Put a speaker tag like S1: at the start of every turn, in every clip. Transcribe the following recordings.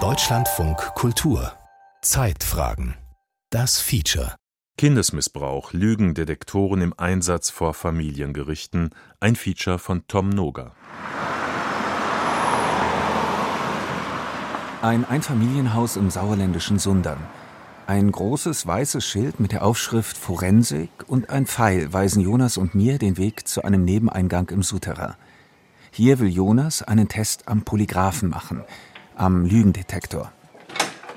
S1: Deutschlandfunk Kultur Zeitfragen Das Feature
S2: Kindesmissbrauch, Lügendetektoren im Einsatz vor Familiengerichten, ein Feature von Tom Noger.
S3: Ein Einfamilienhaus im sauerländischen Sundern. Ein großes weißes Schild mit der Aufschrift Forensik und ein Pfeil weisen Jonas und mir den Weg zu einem Nebeneingang im Souterrain. Hier will Jonas einen Test am Polygraphen machen, am Lügendetektor.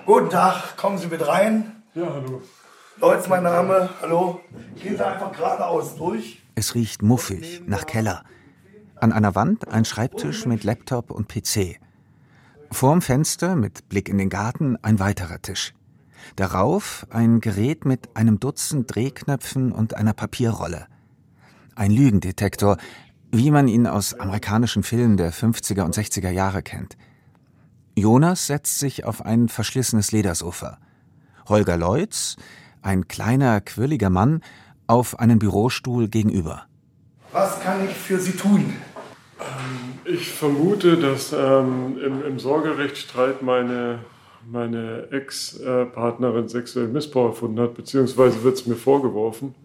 S4: Guten Tag, kommen Sie mit rein.
S5: Ja, hallo.
S4: Leute, mein Name, hallo. Gehen Sie einfach geradeaus durch.
S3: Es riecht muffig, nach Keller. An einer Wand ein Schreibtisch mit Laptop und PC. Vorm Fenster mit Blick in den Garten ein weiterer Tisch. Darauf ein Gerät mit einem Dutzend Drehknöpfen und einer Papierrolle. Ein Lügendetektor, wie man ihn aus amerikanischen Filmen der 50er und 60er Jahre kennt. Jonas setzt sich auf ein verschlissenes Ledersofa. Holger Leutz, ein kleiner, quirliger Mann, auf einen Bürostuhl gegenüber.
S4: Was kann ich für Sie tun?
S5: Ich vermute, dass ähm, im, im Sorgerechtsstreit meine, meine Ex-Partnerin sexuellen Missbrauch erfunden hat, beziehungsweise wird es mir vorgeworfen.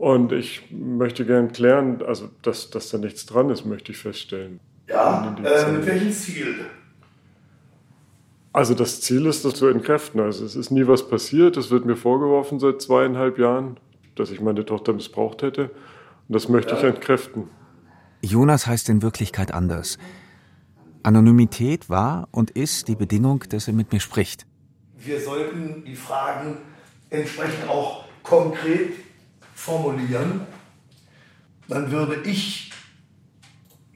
S5: Und ich möchte gern klären, also dass, dass da nichts dran ist, möchte ich feststellen.
S4: Ja, äh, mit welchem Ziel?
S5: Also das Ziel ist, das zu entkräften. Also es ist nie was passiert. Es wird mir vorgeworfen seit zweieinhalb Jahren, dass ich meine Tochter missbraucht hätte. Und das möchte ja. ich entkräften.
S3: Jonas heißt in Wirklichkeit anders. Anonymität war und ist die Bedingung, dass er mit mir spricht.
S4: Wir sollten die Fragen entsprechend auch konkret formulieren. Dann würde ich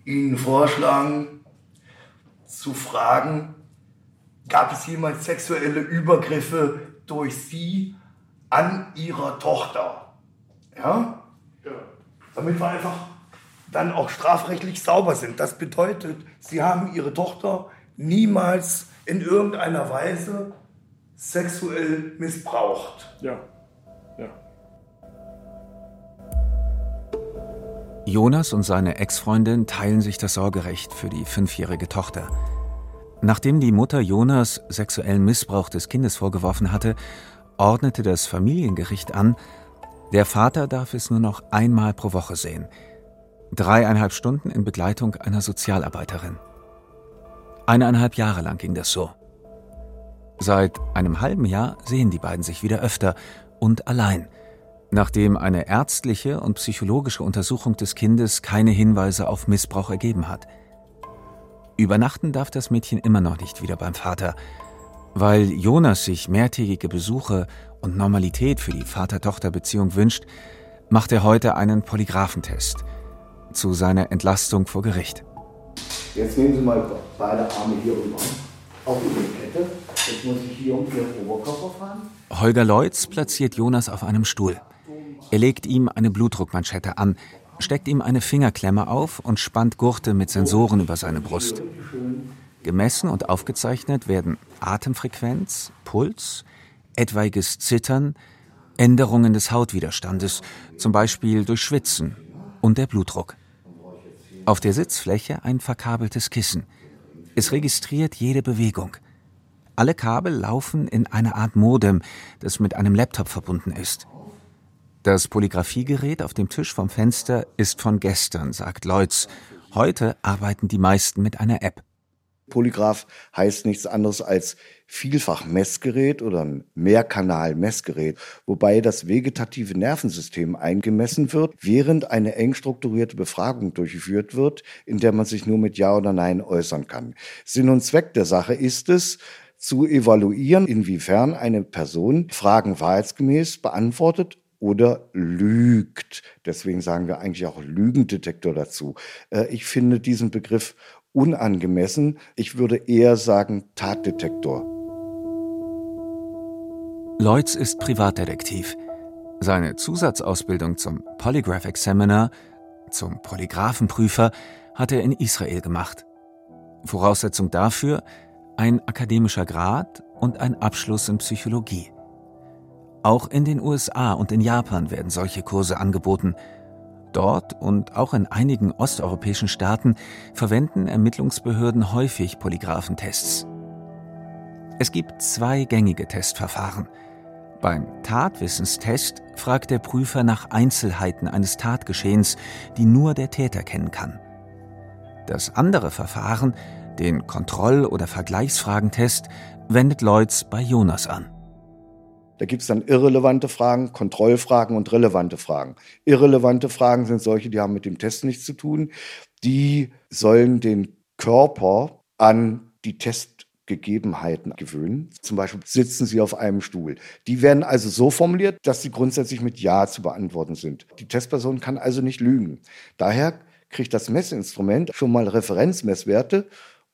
S4: Ihnen vorschlagen, zu fragen, gab es jemals sexuelle Übergriffe durch Sie an Ihrer Tochter? Ja?
S5: Ja.
S4: Damit wir einfach dann auch strafrechtlich sauber sind. Das bedeutet, Sie haben Ihre Tochter niemals in irgendeiner Weise sexuell missbraucht.
S5: Ja.
S3: Jonas und seine Ex-Freundin teilen sich das Sorgerecht für die fünfjährige Tochter. Nachdem die Mutter Jonas sexuellen Missbrauch des Kindes vorgeworfen hatte, ordnete das Familiengericht an, der Vater darf es nur noch einmal pro Woche sehen. Dreieinhalb Stunden in Begleitung einer Sozialarbeiterin. Eineinhalb Jahre lang ging das so. Seit einem halben Jahr sehen die beiden sich wieder öfter und allein, nachdem eine ärztliche und psychologische Untersuchung des Kindes keine Hinweise auf Missbrauch ergeben hat. Übernachten darf das Mädchen immer noch nicht wieder beim Vater. Weil Jonas sich mehrtägige Besuche und Normalität für die Vater-Tochter-Beziehung wünscht, macht er heute einen Polygraphentest zu seiner Entlastung vor Gericht.
S4: Jetzt nehmen Sie mal beide Arme hier an, auf Ihre Kette. Jetzt muss ich hier um Ihren Oberkörper fahren.
S3: Holger Leutz platziert Jonas auf einem Stuhl. Er legt ihm eine Blutdruckmanschette an, steckt ihm eine Fingerklemme auf und spannt Gurte mit Sensoren über seine Brust. Gemessen und aufgezeichnet werden Atemfrequenz, Puls, etwaiges Zittern, Änderungen des Hautwiderstandes, zum Beispiel durch Schwitzen, und der Blutdruck. Auf der Sitzfläche ein verkabeltes Kissen. Es registriert jede Bewegung. Alle Kabel laufen in eine Art Modem, das mit einem Laptop verbunden ist. Das Polygraphiegerät auf dem Tisch vom Fenster ist von gestern, sagt Leutz. Heute arbeiten die meisten mit einer App.
S6: Polygraph heißt nichts anderes als Vielfach-Messgerät oder Mehrkanal-Messgerät, wobei das vegetative Nervensystem eingemessen wird, während eine eng strukturierte Befragung durchgeführt wird, in der man sich nur mit Ja oder Nein äußern kann. Sinn und Zweck der Sache ist es, zu evaluieren, inwiefern eine Person Fragen wahrheitsgemäß beantwortet oder lügt. Deswegen sagen wir eigentlich auch Lügendetektor dazu. Äh, ich finde diesen Begriff unangemessen. Ich würde eher sagen Tatdetektor.
S3: Leutz ist Privatdetektiv. Seine Zusatzausbildung zum Polygraph Examiner, zum Polygraphenprüfer, hat er in Israel gemacht. Voraussetzung dafür ein akademischer Grad und ein Abschluss in Psychologie. Auch in den USA und in Japan werden solche Kurse angeboten. Dort und auch in einigen osteuropäischen Staaten verwenden Ermittlungsbehörden häufig Polygraphentests. Es gibt zwei gängige Testverfahren. Beim Tatwissenstest fragt der Prüfer nach Einzelheiten eines Tatgeschehens, die nur der Täter kennen kann. Das andere Verfahren, den Kontroll- oder Vergleichsfragentest, wendet Lloyds bei Jonas an.
S6: Da gibt es dann irrelevante Fragen, Kontrollfragen und relevante Fragen. Irrelevante Fragen sind solche, die haben mit dem Test nichts zu tun. Die sollen den Körper an die Testgegebenheiten gewöhnen. Zum Beispiel sitzen sie auf einem Stuhl. Die werden also so formuliert, dass sie grundsätzlich mit Ja zu beantworten sind. Die Testperson kann also nicht lügen. Daher kriegt das Messinstrument schon mal Referenzmesswerte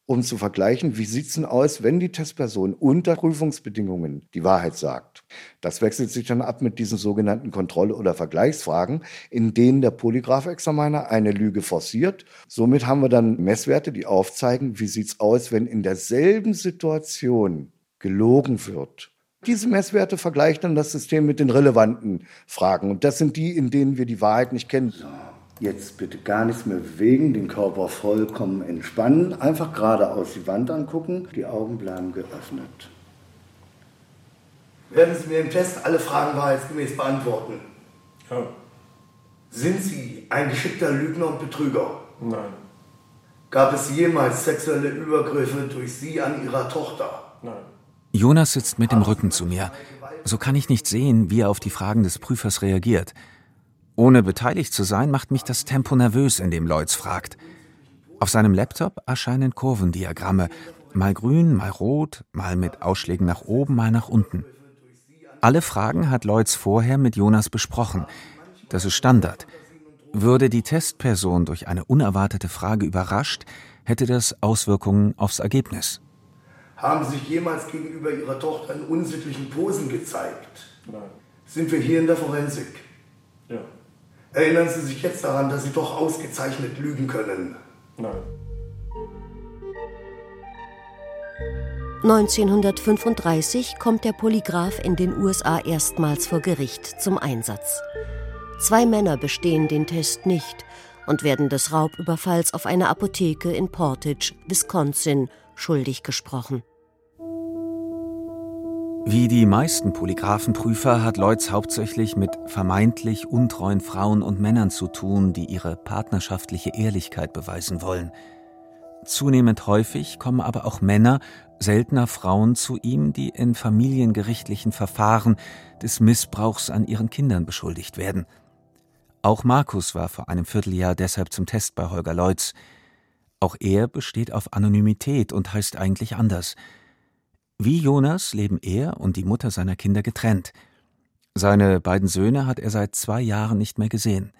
S6: um zu vergleichen, wie sieht es denn aus, wenn die Testperson unter Prüfungsbedingungen die Wahrheit sagt. Das wechselt sich dann ab mit diesen sogenannten Kontroll- oder Vergleichsfragen, in denen der Polygraphexaminer eine Lüge forciert. Somit haben wir dann Messwerte, die aufzeigen, wie sieht es aus, wenn in derselben Situation gelogen wird. Diese Messwerte vergleicht dann das System mit den relevanten Fragen. Und das sind die, in denen wir die Wahrheit nicht kennen. Jetzt bitte gar nichts mehr bewegen, den Körper vollkommen entspannen, einfach geradeaus die Wand angucken, die Augen bleiben geöffnet.
S4: Werden Sie mir im Test alle Fragen wahrheitsgemäß beantworten?
S5: Ja.
S4: Sind Sie ein geschickter Lügner und Betrüger?
S5: Nein.
S4: Gab es jemals sexuelle Übergriffe durch Sie an Ihrer Tochter?
S5: Nein.
S3: Jonas sitzt mit dem Rücken zu mir. So kann ich nicht sehen, wie er auf die Fragen des Prüfers reagiert. Ohne beteiligt zu sein, macht mich das Tempo nervös, in dem Lloyds fragt. Auf seinem Laptop erscheinen Kurvendiagramme, mal grün, mal rot, mal mit Ausschlägen nach oben, mal nach unten. Alle Fragen hat Lloyds vorher mit Jonas besprochen. Das ist Standard. Würde die Testperson durch eine unerwartete Frage überrascht, hätte das Auswirkungen aufs Ergebnis.
S4: Haben Sie sich jemals gegenüber Ihrer Tochter in unsittlichen Posen gezeigt?
S5: Nein.
S4: Sind wir hier in der Forensik?
S5: Ja.
S4: Erinnern Sie sich jetzt daran, dass Sie doch ausgezeichnet lügen können?
S5: Nein.
S7: 1935 kommt der Polygraph in den USA erstmals vor Gericht zum Einsatz. Zwei Männer bestehen den Test nicht und werden des Raubüberfalls auf eine Apotheke in Portage, Wisconsin, schuldig gesprochen.
S3: Wie die meisten Polygraphenprüfer hat Lloyds hauptsächlich mit vermeintlich untreuen Frauen und Männern zu tun, die ihre partnerschaftliche Ehrlichkeit beweisen wollen. Zunehmend häufig kommen aber auch Männer, seltener Frauen zu ihm, die in familiengerichtlichen Verfahren des Missbrauchs an ihren Kindern beschuldigt werden. Auch Markus war vor einem Vierteljahr deshalb zum Test bei Holger Leutz. Auch er besteht auf Anonymität und heißt eigentlich anders – wie Jonas leben er und die Mutter seiner Kinder getrennt. Seine beiden Söhne hat er seit zwei Jahren nicht mehr gesehen.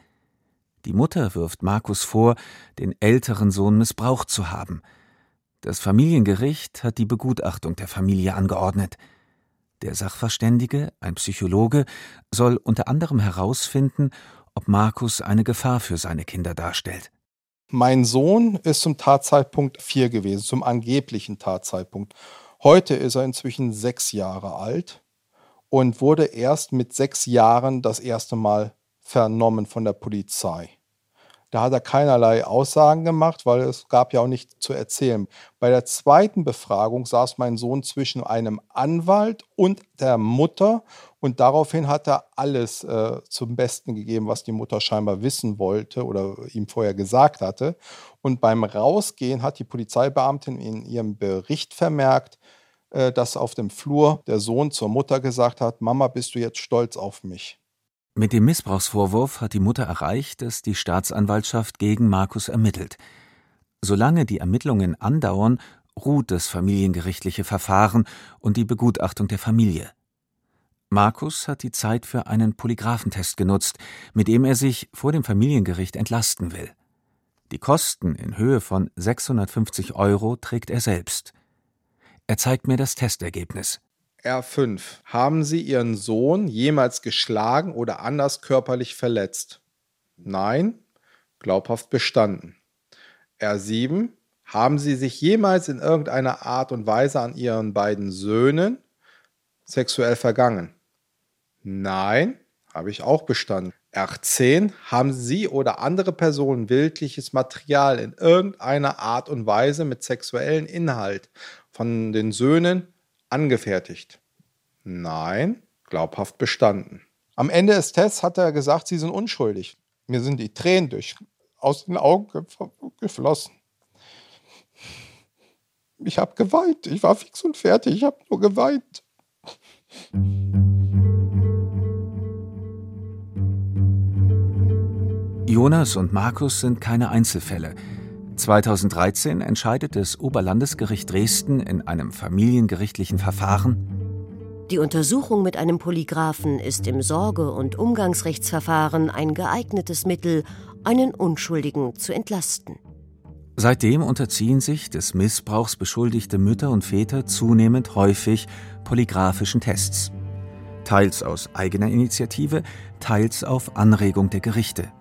S3: Die Mutter wirft Markus vor, den älteren Sohn missbraucht zu haben. Das Familiengericht hat die Begutachtung der Familie angeordnet. Der Sachverständige, ein Psychologe, soll unter anderem herausfinden, ob Markus eine Gefahr für seine Kinder darstellt.
S8: Mein Sohn ist zum Tatzeitpunkt vier gewesen, zum angeblichen Tatzeitpunkt. Heute ist er inzwischen sechs Jahre alt und wurde erst mit sechs Jahren das erste Mal vernommen von der Polizei. Da hat er keinerlei Aussagen gemacht, weil es gab ja auch nichts zu erzählen. Bei der zweiten Befragung saß mein Sohn zwischen einem Anwalt und der Mutter und daraufhin hat er alles äh, zum Besten gegeben, was die Mutter scheinbar wissen wollte oder ihm vorher gesagt hatte. Und beim Rausgehen hat die Polizeibeamtin in ihrem Bericht vermerkt, äh, dass auf dem Flur der Sohn zur Mutter gesagt hat, Mama, bist du jetzt stolz auf mich?
S3: Mit dem Missbrauchsvorwurf hat die Mutter erreicht, dass die Staatsanwaltschaft gegen Markus ermittelt. Solange die Ermittlungen andauern, ruht das familiengerichtliche Verfahren und die Begutachtung der Familie. Markus hat die Zeit für einen Polygraphentest genutzt, mit dem er sich vor dem Familiengericht entlasten will. Die Kosten in Höhe von 650 Euro trägt er selbst. Er zeigt mir das Testergebnis.
S8: R5. Haben Sie Ihren Sohn jemals geschlagen oder anders körperlich verletzt? Nein. Glaubhaft bestanden. R7. Haben Sie sich jemals in irgendeiner Art und Weise an Ihren beiden Söhnen sexuell vergangen? Nein. Habe ich auch bestanden. R10. Haben Sie oder andere Personen bildliches Material in irgendeiner Art und Weise mit sexuellen Inhalt von den Söhnen angefertigt? Nein, glaubhaft bestanden. Am Ende des Tests hat er gesagt, Sie sind unschuldig. Mir sind die Tränen durch, aus den Augen geflossen. Ich habe geweint. Ich war fix und fertig. Ich habe nur geweint.
S3: Jonas und Markus sind keine Einzelfälle. 2013 entscheidet das Oberlandesgericht Dresden in einem familiengerichtlichen Verfahren,
S7: die Untersuchung mit einem Polygraphen ist im Sorge- und Umgangsrechtsverfahren ein geeignetes Mittel, einen Unschuldigen zu entlasten.
S3: Seitdem unterziehen sich des Missbrauchs beschuldigte Mütter und Väter zunehmend häufig polygraphischen Tests. Teils aus eigener Initiative, teils auf Anregung der Gerichte.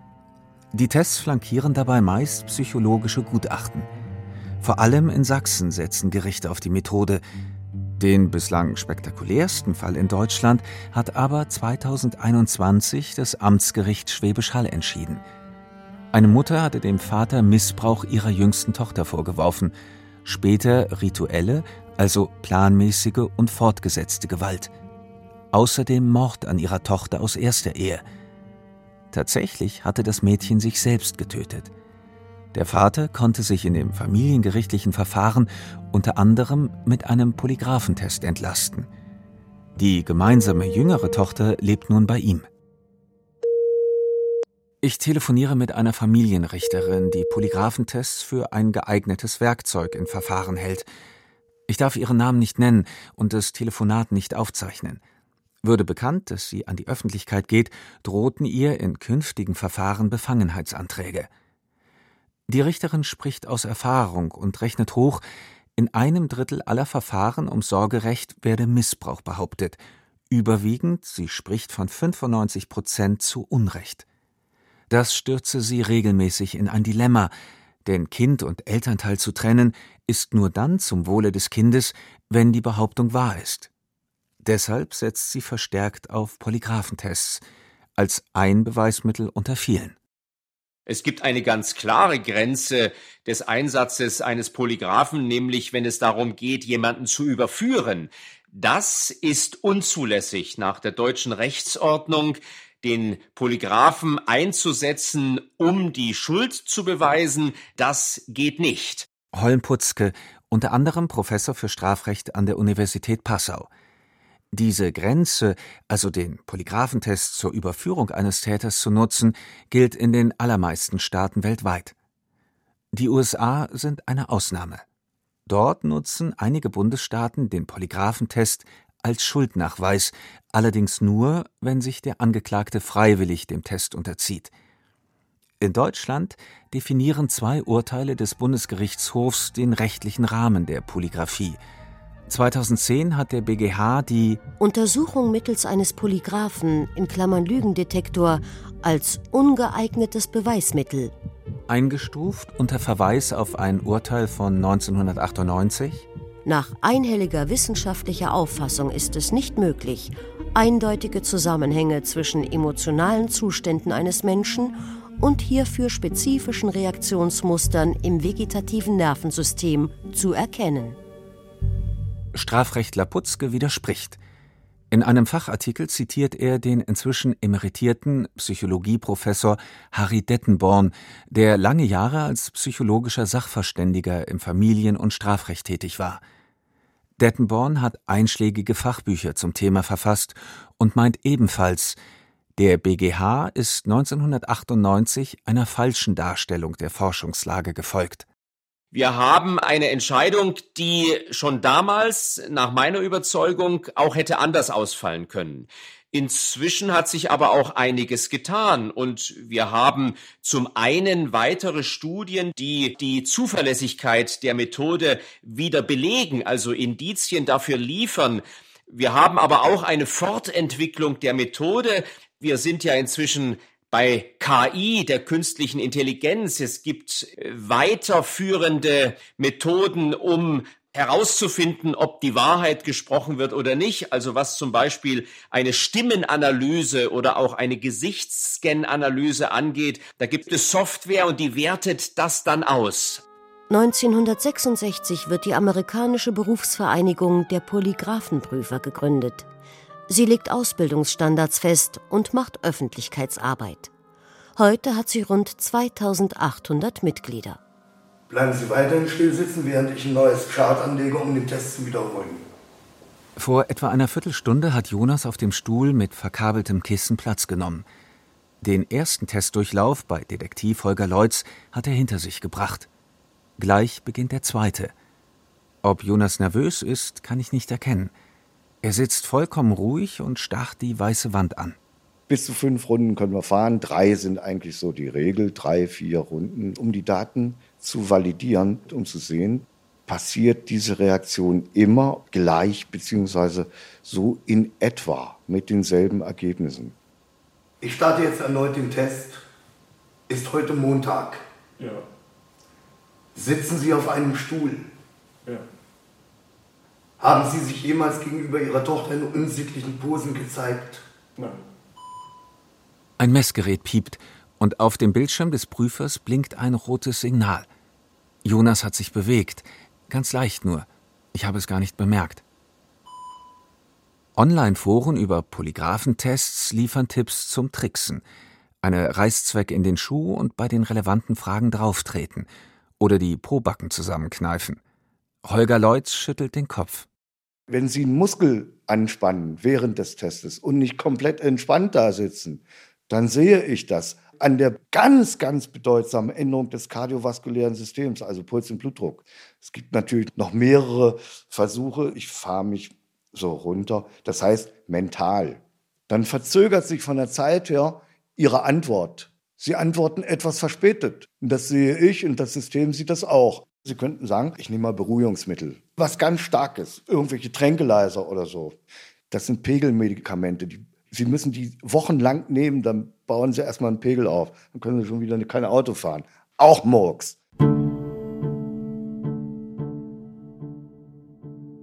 S3: Die Tests flankieren dabei meist psychologische Gutachten. Vor allem in Sachsen setzen Gerichte auf die Methode. Den bislang spektakulärsten Fall in Deutschland hat aber 2021 das Amtsgericht Schwäbisch Hall entschieden – eine Mutter hatte dem Vater Missbrauch ihrer jüngsten Tochter vorgeworfen, später rituelle, also planmäßige und fortgesetzte Gewalt. Außerdem Mord an ihrer Tochter aus erster Ehe. Tatsächlich hatte das Mädchen sich selbst getötet. Der Vater konnte sich in dem familiengerichtlichen Verfahren unter anderem mit einem Polygraphentest entlasten. Die gemeinsame jüngere Tochter lebt nun bei ihm. Ich telefoniere mit einer Familienrichterin, die Polygraphentests für ein geeignetes Werkzeug in Verfahren hält. Ich darf ihren Namen nicht nennen und das Telefonat nicht aufzeichnen. Würde bekannt, dass sie an die Öffentlichkeit geht, drohten ihr in künftigen Verfahren Befangenheitsanträge. Die Richterin spricht aus Erfahrung und rechnet hoch, in einem Drittel aller Verfahren um Sorgerecht werde Missbrauch behauptet. Überwiegend, sie spricht von 95 Prozent zu Unrecht. Das stürze sie regelmäßig in ein Dilemma, denn Kind und Elternteil zu trennen ist nur dann zum Wohle des Kindes, wenn die Behauptung wahr ist. Deshalb setzt sie verstärkt auf Polygraphentests als ein Beweismittel unter vielen.
S9: Es gibt eine ganz klare Grenze des Einsatzes eines Polygraphen, nämlich wenn es darum geht, jemanden zu überführen. Das ist unzulässig nach der deutschen Rechtsordnung den Polygraphen einzusetzen, um die Schuld zu beweisen, das geht nicht.
S3: Holmputzke, unter anderem Professor für Strafrecht an der Universität Passau. Diese Grenze, also den Polygraphentest zur Überführung eines Täters zu nutzen, gilt in den allermeisten Staaten weltweit. Die USA sind eine Ausnahme. Dort nutzen einige Bundesstaaten den Polygraphentest als Schuldnachweis, allerdings nur, wenn sich der Angeklagte freiwillig dem Test unterzieht. In Deutschland definieren zwei Urteile des Bundesgerichtshofs den rechtlichen Rahmen der Polygraphie. 2010 hat der BGH die
S7: Untersuchung mittels eines Polygraphen in Klammern Lügendetektor als ungeeignetes Beweismittel
S3: eingestuft unter Verweis auf ein Urteil von 1998
S7: nach einhelliger wissenschaftlicher Auffassung ist es nicht möglich, eindeutige Zusammenhänge zwischen emotionalen Zuständen eines Menschen und hierfür spezifischen Reaktionsmustern im vegetativen Nervensystem zu erkennen.
S3: Strafrechtler Putzke widerspricht. In einem Fachartikel zitiert er den inzwischen emeritierten Psychologieprofessor Harry Dettenborn, der lange Jahre als psychologischer Sachverständiger im Familien- und Strafrecht tätig war. Dettenborn hat einschlägige Fachbücher zum Thema verfasst und meint ebenfalls, der BGH ist 1998 einer falschen Darstellung der Forschungslage gefolgt.
S9: Wir haben eine Entscheidung, die schon damals nach meiner Überzeugung auch hätte anders ausfallen können. Inzwischen hat sich aber auch einiges getan und wir haben zum einen weitere Studien, die die Zuverlässigkeit der Methode wieder belegen, also Indizien dafür liefern. Wir haben aber auch eine Fortentwicklung der Methode. Wir sind ja inzwischen bei KI, der künstlichen Intelligenz. Es gibt äh, weiterführende Methoden, um herauszufinden, ob die Wahrheit gesprochen wird oder nicht, also was zum Beispiel eine Stimmenanalyse oder auch eine Gesichtsscan-Analyse angeht, da gibt es Software und die wertet das dann aus.
S7: 1966 wird die amerikanische Berufsvereinigung der Polygraphenprüfer gegründet. Sie legt Ausbildungsstandards fest und macht Öffentlichkeitsarbeit. Heute hat sie rund 2800 Mitglieder.
S4: Bleiben Sie weiterhin still sitzen, während ich ein neues Chart anlege, um den Test zu wiederholen.
S3: Vor etwa einer Viertelstunde hat Jonas auf dem Stuhl mit verkabeltem Kissen Platz genommen. Den ersten Testdurchlauf bei Detektiv Holger Leutz hat er hinter sich gebracht. Gleich beginnt der zweite. Ob Jonas nervös ist, kann ich nicht erkennen. Er sitzt vollkommen ruhig und starrt die weiße Wand an.
S6: Bis zu fünf Runden können wir fahren. Drei sind eigentlich so die Regel. Drei, vier Runden, um die Daten zu validieren, um zu sehen, passiert diese Reaktion immer gleich beziehungsweise so in etwa mit denselben Ergebnissen.
S4: Ich starte jetzt erneut den Test. Ist heute Montag.
S5: Ja.
S4: Sitzen Sie auf einem Stuhl.
S5: Ja.
S4: Haben Sie sich jemals gegenüber Ihrer Tochter in unsittlichen Posen gezeigt?
S5: Nein.
S3: Ein Messgerät piept und auf dem Bildschirm des Prüfers blinkt ein rotes Signal. Jonas hat sich bewegt, ganz leicht nur. Ich habe es gar nicht bemerkt. Online-Foren über Polygraphentests liefern Tipps zum Tricksen. Eine Reißzweck in den Schuh und bei den relevanten Fragen drauftreten. Oder die Pobacken zusammenkneifen. Holger Leutz schüttelt den Kopf.
S6: Wenn Sie einen Muskel anspannen während des Testes und nicht komplett entspannt da sitzen, dann sehe ich das an der ganz, ganz bedeutsamen Änderung des kardiovaskulären Systems, also Puls und Blutdruck. Es gibt natürlich noch mehrere Versuche. Ich fahre mich so runter. Das heißt mental. Dann verzögert sich von der Zeit her Ihre Antwort. Sie antworten etwas verspätet. Und das sehe ich und das System sieht das auch. Sie könnten sagen, ich nehme mal Beruhigungsmittel. Was ganz starkes, irgendwelche Tränkeleiser oder so. Das sind Pegelmedikamente. Die, Sie müssen die wochenlang nehmen, dann bauen Sie erstmal einen Pegel auf. Dann können Sie schon wieder kein Auto fahren. Auch Murks.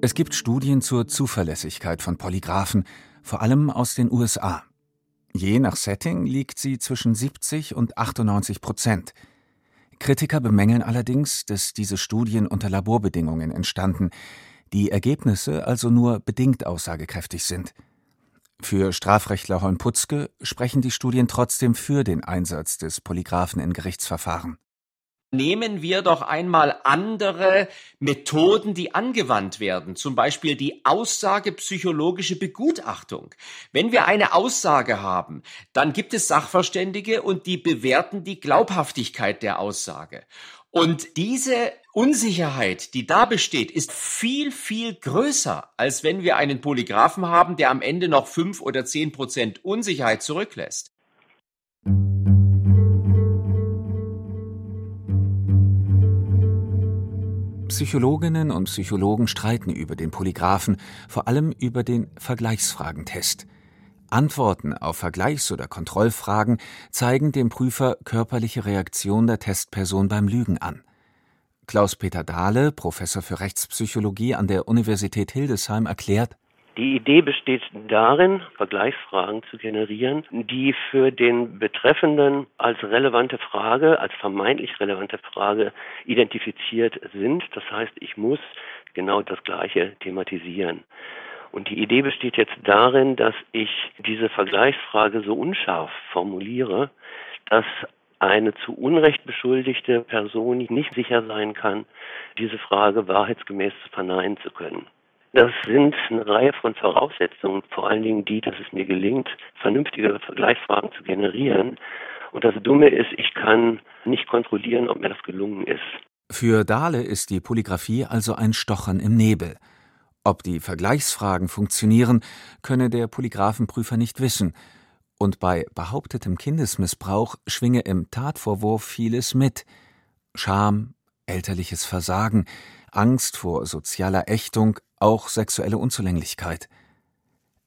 S3: Es gibt Studien zur Zuverlässigkeit von Polygraphen, vor allem aus den USA. Je nach Setting liegt sie zwischen 70 und 98 Prozent. Kritiker bemängeln allerdings, dass diese Studien unter Laborbedingungen entstanden, die Ergebnisse also nur bedingt aussagekräftig sind. Für Strafrechtler Holm Putzke sprechen die Studien trotzdem für den Einsatz des Polygraphen in Gerichtsverfahren.
S9: Nehmen wir doch einmal andere Methoden, die angewandt werden, zum Beispiel die aussagepsychologische Begutachtung. Wenn wir eine Aussage haben, dann gibt es Sachverständige und die bewerten die Glaubhaftigkeit der Aussage. Und diese Unsicherheit, die da besteht, ist viel, viel größer, als wenn wir einen Polygraphen haben, der am Ende noch fünf oder zehn Prozent Unsicherheit zurücklässt.
S3: Psychologinnen und Psychologen streiten über den Polygraphen, vor allem über den Vergleichsfragentest. Antworten auf Vergleichs- oder Kontrollfragen zeigen dem Prüfer körperliche Reaktion der Testperson beim Lügen an. Klaus-Peter Dahle, Professor für Rechtspsychologie an der Universität Hildesheim, erklärt,
S10: die Idee besteht darin, Vergleichsfragen zu generieren, die für den Betreffenden als relevante Frage, als vermeintlich relevante Frage identifiziert sind. Das heißt, ich muss genau das Gleiche thematisieren. Und die Idee besteht jetzt darin, dass ich diese Vergleichsfrage so unscharf formuliere, dass eine zu Unrecht beschuldigte Person nicht sicher sein kann, diese Frage wahrheitsgemäß verneinen zu können. Das sind eine Reihe von Voraussetzungen, vor allen Dingen die, dass es mir gelingt, vernünftige Vergleichsfragen zu generieren. Und das Dumme ist, ich kann nicht kontrollieren, ob mir das gelungen ist.
S3: Für Dahle ist die Polygraphie also ein Stochern im Nebel. Ob die Vergleichsfragen funktionieren, könne der Polygraphenprüfer nicht wissen. Und bei behauptetem Kindesmissbrauch schwinge im Tatvorwurf vieles mit. Scham, elterliches Versagen, Angst vor sozialer Ächtung, auch sexuelle Unzulänglichkeit.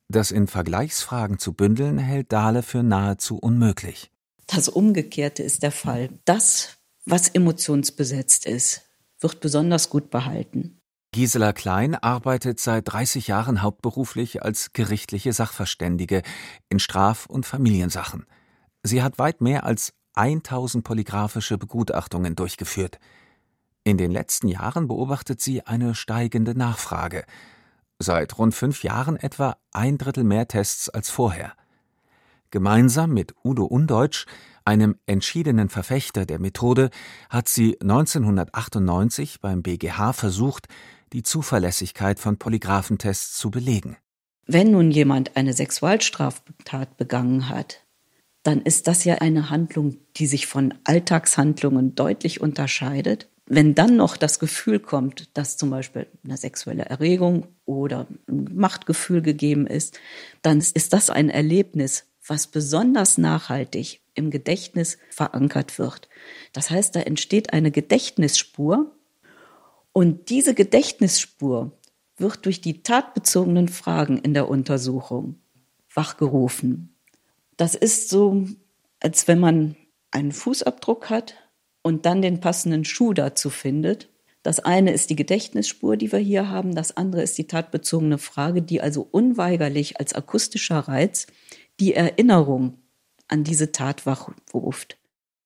S3: Das in Vergleichsfragen zu bündeln, hält Dahle für nahezu unmöglich.
S11: Das Umgekehrte ist der Fall. Das, was emotionsbesetzt ist, wird besonders gut behalten.
S3: Gisela Klein arbeitet seit 30 Jahren hauptberuflich als gerichtliche Sachverständige in Straf- und Familiensachen. Sie hat weit mehr als 1000 polygraphische Begutachtungen durchgeführt. In den letzten Jahren beobachtet sie eine steigende Nachfrage. Seit rund fünf Jahren etwa ein Drittel mehr Tests als vorher. Gemeinsam mit Udo Undeutsch, einem entschiedenen Verfechter der Methode, hat sie 1998 beim BGH versucht, die Zuverlässigkeit von Polygraphentests zu belegen.
S11: Wenn nun jemand eine Sexualstraftat begangen hat, dann ist das ja eine Handlung, die sich von Alltagshandlungen deutlich unterscheidet. Wenn dann noch das Gefühl kommt, dass zum Beispiel eine sexuelle Erregung oder ein Machtgefühl gegeben ist, dann ist das ein Erlebnis, was besonders nachhaltig im Gedächtnis verankert wird. Das heißt, da entsteht eine Gedächtnisspur und diese Gedächtnisspur wird durch die tatbezogenen Fragen in der Untersuchung wachgerufen. Das ist so, als wenn man einen Fußabdruck hat und dann den passenden Schuh dazu findet. Das eine ist die Gedächtnisspur, die wir hier haben, das andere ist die tatbezogene Frage, die also unweigerlich als akustischer Reiz die Erinnerung an diese Tat wachruft.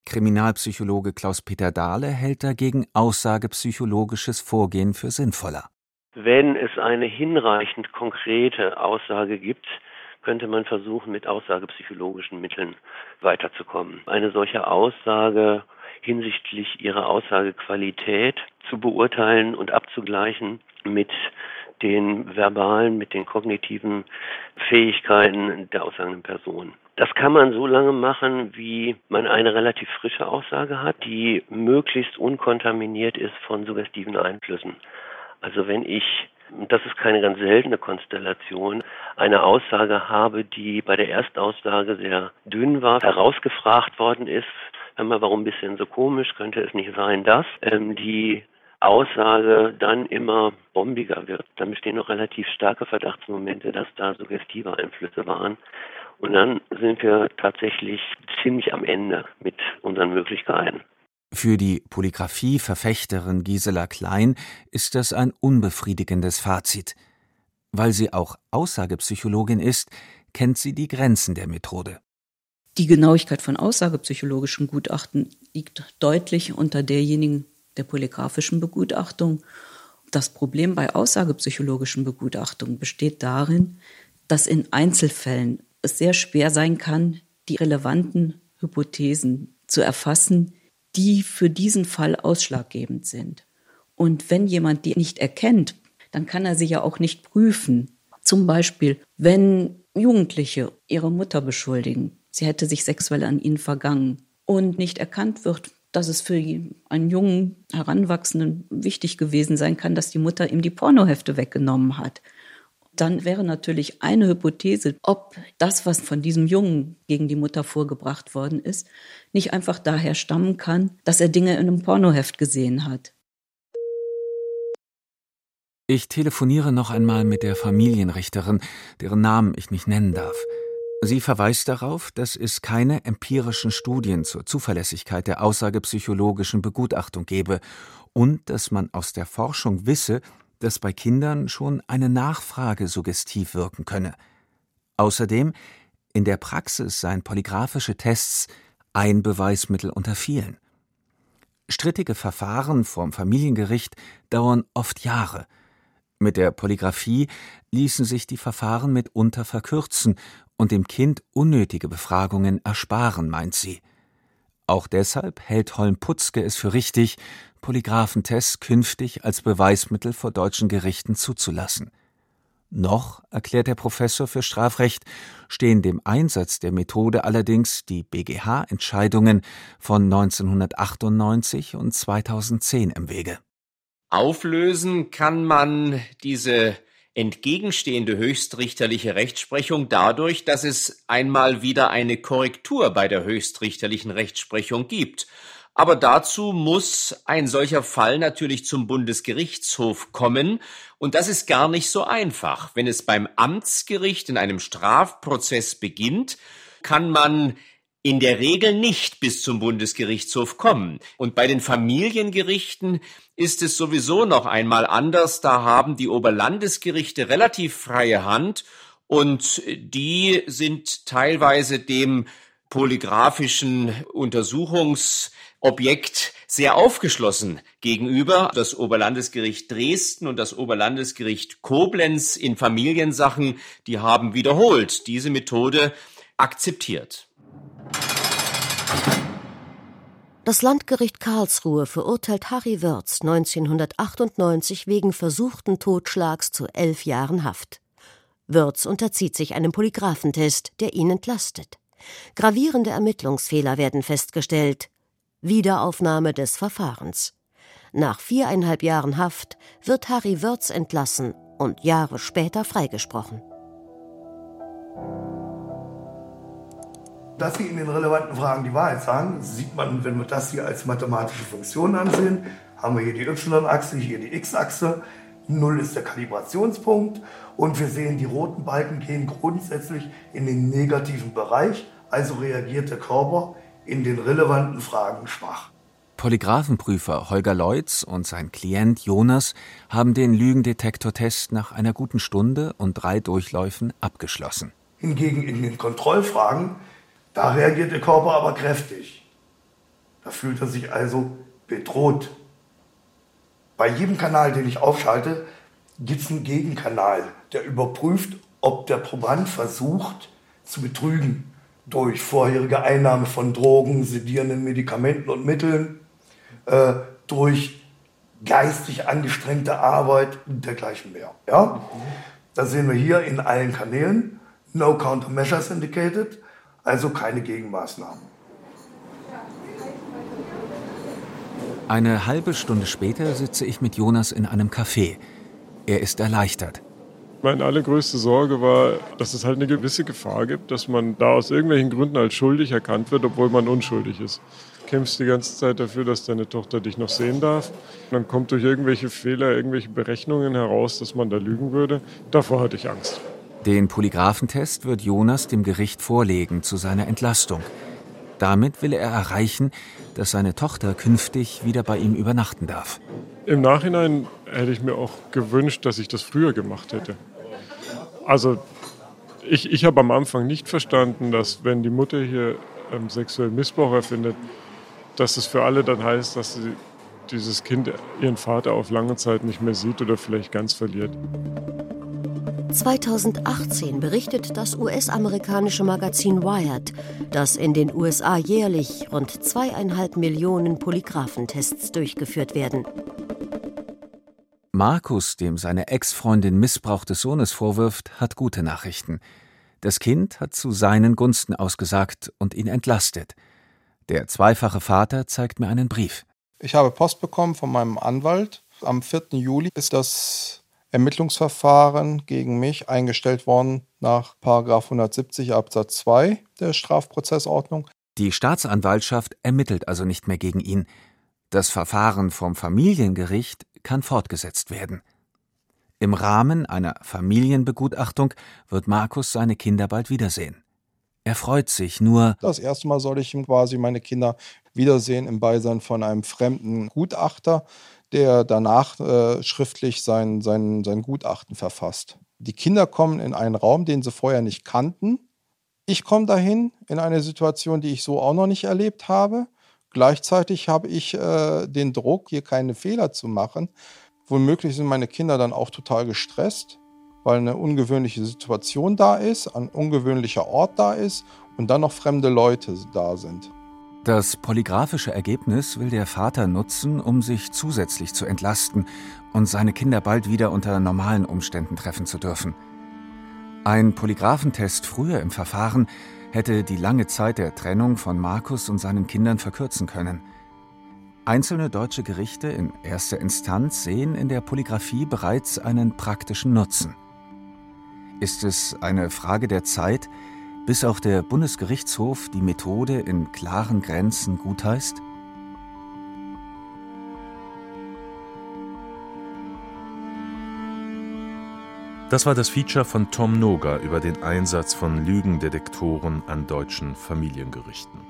S3: Kriminalpsychologe Klaus-Peter Dahle hält dagegen aussagepsychologisches Vorgehen für sinnvoller.
S10: Wenn es eine hinreichend konkrete Aussage gibt, könnte man versuchen, mit aussagepsychologischen Mitteln weiterzukommen. Eine solche Aussage hinsichtlich ihrer Aussagequalität zu beurteilen und abzugleichen mit den verbalen, mit den kognitiven Fähigkeiten der aussagenden Person. Das kann man so lange machen, wie man eine relativ frische Aussage hat, die möglichst unkontaminiert ist von suggestiven Einflüssen. Also wenn ich das ist keine ganz seltene Konstellation, eine Aussage habe, die bei der Erstaussage sehr dünn war, herausgefragt worden ist, mal, warum bist du denn so komisch, könnte es nicht sein, dass ähm, die Aussage dann immer bombiger wird. Dann bestehen noch relativ starke Verdachtsmomente, dass da suggestive Einflüsse waren. Und dann sind wir tatsächlich ziemlich am Ende mit unseren Möglichkeiten.
S3: Für die Polygraphie-Verfechterin Gisela Klein ist das ein unbefriedigendes Fazit. Weil sie auch Aussagepsychologin ist, kennt sie die Grenzen der Methode.
S11: Die Genauigkeit von aussagepsychologischen Gutachten liegt deutlich unter derjenigen der polygraphischen Begutachtung. Das Problem bei aussagepsychologischen Begutachtungen besteht darin, dass in Einzelfällen es sehr schwer sein kann, die relevanten Hypothesen zu erfassen, die für diesen Fall ausschlaggebend sind. Und wenn jemand die nicht erkennt, dann kann er sie ja auch nicht prüfen. Zum Beispiel, wenn Jugendliche ihre Mutter beschuldigen, sie hätte sich sexuell an ihnen vergangen und nicht erkannt wird, dass es für einen jungen Heranwachsenden wichtig gewesen sein kann, dass die Mutter ihm die Pornohefte weggenommen hat dann wäre natürlich eine Hypothese, ob das, was von diesem Jungen gegen die Mutter vorgebracht worden ist, nicht einfach daher stammen kann, dass er Dinge in einem Pornoheft gesehen hat.
S3: Ich telefoniere noch einmal mit der Familienrichterin, deren Namen ich nicht nennen darf. Sie verweist darauf, dass es keine empirischen Studien zur Zuverlässigkeit der aussagepsychologischen Begutachtung gebe und dass man aus der Forschung wisse, dass bei Kindern schon eine Nachfrage suggestiv wirken könne. Außerdem, in der Praxis seien polygraphische Tests ein Beweismittel unter vielen. Strittige Verfahren vorm Familiengericht dauern oft Jahre. Mit der Polygraphie ließen sich die Verfahren mitunter verkürzen und dem Kind unnötige Befragungen ersparen, meint sie. Auch deshalb hält Holm-Putzke es für richtig, Polygraphentests künftig als Beweismittel vor deutschen Gerichten zuzulassen. Noch, erklärt der Professor für Strafrecht, stehen dem Einsatz der Methode allerdings die BGH-Entscheidungen von 1998 und 2010 im Wege.
S9: Auflösen kann man diese entgegenstehende höchstrichterliche Rechtsprechung dadurch, dass es einmal wieder eine Korrektur bei der höchstrichterlichen Rechtsprechung gibt. Aber dazu muss ein solcher Fall natürlich zum Bundesgerichtshof kommen, und das ist gar nicht so einfach. Wenn es beim Amtsgericht in einem Strafprozess beginnt, kann man in der Regel nicht bis zum Bundesgerichtshof kommen. Und bei den Familiengerichten ist es sowieso noch einmal anders. Da haben die Oberlandesgerichte relativ freie Hand und die sind teilweise dem polygraphischen Untersuchungsobjekt sehr aufgeschlossen gegenüber. Das Oberlandesgericht Dresden und das Oberlandesgericht Koblenz in Familiensachen, die haben wiederholt diese Methode akzeptiert.
S7: Das Landgericht Karlsruhe verurteilt Harry Wörz 1998 wegen versuchten Totschlags zu elf Jahren Haft. Wörz unterzieht sich einem Polygraphentest, der ihn entlastet. Gravierende Ermittlungsfehler werden festgestellt. Wiederaufnahme des Verfahrens. Nach viereinhalb Jahren Haft wird Harry Wörz entlassen und Jahre später freigesprochen.
S6: Dass sie in den relevanten Fragen die Wahrheit sagen, sieht man, wenn wir das hier als mathematische Funktion ansehen. Haben wir hier die y-Achse, hier die x-Achse. Null ist der Kalibrationspunkt und wir sehen, die roten Balken gehen grundsätzlich in den negativen Bereich, also reagiert der Körper in den relevanten Fragen schwach.
S3: Polygraphenprüfer Holger Leutz und sein Klient Jonas haben den Lügendetektortest nach einer guten Stunde und drei Durchläufen abgeschlossen.
S6: Hingegen in den Kontrollfragen, da reagiert der Körper aber kräftig. Da fühlt er sich also bedroht. Bei jedem Kanal, den ich aufschalte, gibt es einen Gegenkanal, der überprüft, ob der Proband versucht zu betrügen durch vorherige Einnahme von Drogen, sedierenden Medikamenten und Mitteln, äh, durch geistig angestrengte Arbeit und dergleichen mehr. Ja? Das sehen wir hier in allen Kanälen. No countermeasures indicated, also keine Gegenmaßnahmen.
S3: Eine halbe Stunde später sitze ich mit Jonas in einem Café. Er ist erleichtert.
S5: Meine allergrößte Sorge war, dass es halt eine gewisse Gefahr gibt, dass man da aus irgendwelchen Gründen als schuldig erkannt wird, obwohl man unschuldig ist. Du kämpfst die ganze Zeit dafür, dass deine Tochter dich noch sehen darf. Und dann kommt durch irgendwelche Fehler, irgendwelche Berechnungen heraus, dass man da lügen würde. Davor hatte ich Angst.
S3: Den Polygraphentest wird Jonas dem Gericht vorlegen zu seiner Entlastung. Damit will er erreichen, dass seine Tochter künftig wieder bei ihm übernachten darf.
S5: Im Nachhinein hätte ich mir auch gewünscht, dass ich das früher gemacht hätte. Also ich, ich habe am Anfang nicht verstanden, dass wenn die Mutter hier ähm, sexuellen Missbrauch erfindet, dass es für alle dann heißt, dass sie dieses Kind ihren Vater auf lange Zeit nicht mehr sieht oder vielleicht ganz verliert.
S7: 2018 berichtet das US-amerikanische Magazin Wired, dass in den USA jährlich rund zweieinhalb Millionen Polygraphentests durchgeführt werden.
S3: Markus, dem seine Ex-Freundin Missbrauch des Sohnes vorwirft, hat gute Nachrichten. Das Kind hat zu seinen Gunsten ausgesagt und ihn entlastet. Der zweifache Vater zeigt mir einen Brief.
S8: Ich habe Post bekommen von meinem Anwalt. Am 4. Juli ist das Ermittlungsverfahren gegen mich eingestellt worden nach 170 Absatz 2 der Strafprozessordnung.
S3: Die Staatsanwaltschaft ermittelt also nicht mehr gegen ihn. Das Verfahren vom Familiengericht kann fortgesetzt werden. Im Rahmen einer Familienbegutachtung wird Markus seine Kinder bald wiedersehen. Er freut sich nur.
S8: Das erste Mal soll ich quasi meine Kinder wiedersehen im Beisein von einem fremden Gutachter, der danach äh, schriftlich sein, sein, sein Gutachten verfasst. Die Kinder kommen in einen Raum, den sie vorher nicht kannten. Ich komme dahin in eine Situation, die ich so auch noch nicht erlebt habe. Gleichzeitig habe ich äh, den Druck, hier keine Fehler zu machen. Womöglich sind meine Kinder dann auch total gestresst, weil eine ungewöhnliche Situation da ist, ein ungewöhnlicher Ort da ist und dann noch fremde Leute da sind.
S3: Das polygraphische Ergebnis will der Vater nutzen, um sich zusätzlich zu entlasten und seine Kinder bald wieder unter normalen Umständen treffen zu dürfen. Ein Polygraphentest früher im Verfahren hätte die lange Zeit der Trennung von Markus und seinen Kindern verkürzen können. Einzelne deutsche Gerichte in erster Instanz sehen in der Polygraphie bereits einen praktischen Nutzen. Ist es eine Frage der Zeit, bis auch der Bundesgerichtshof die Methode in klaren Grenzen gutheißt?
S2: Das war das Feature von Tom Noga über den Einsatz von Lügendetektoren an deutschen Familiengerichten.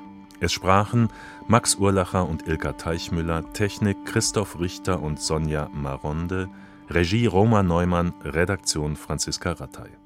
S2: Es sprachen Max Urlacher und Ilka Teichmüller, Technik Christoph Richter und Sonja Maronde, Regie Roma Neumann, Redaktion Franziska Rattay.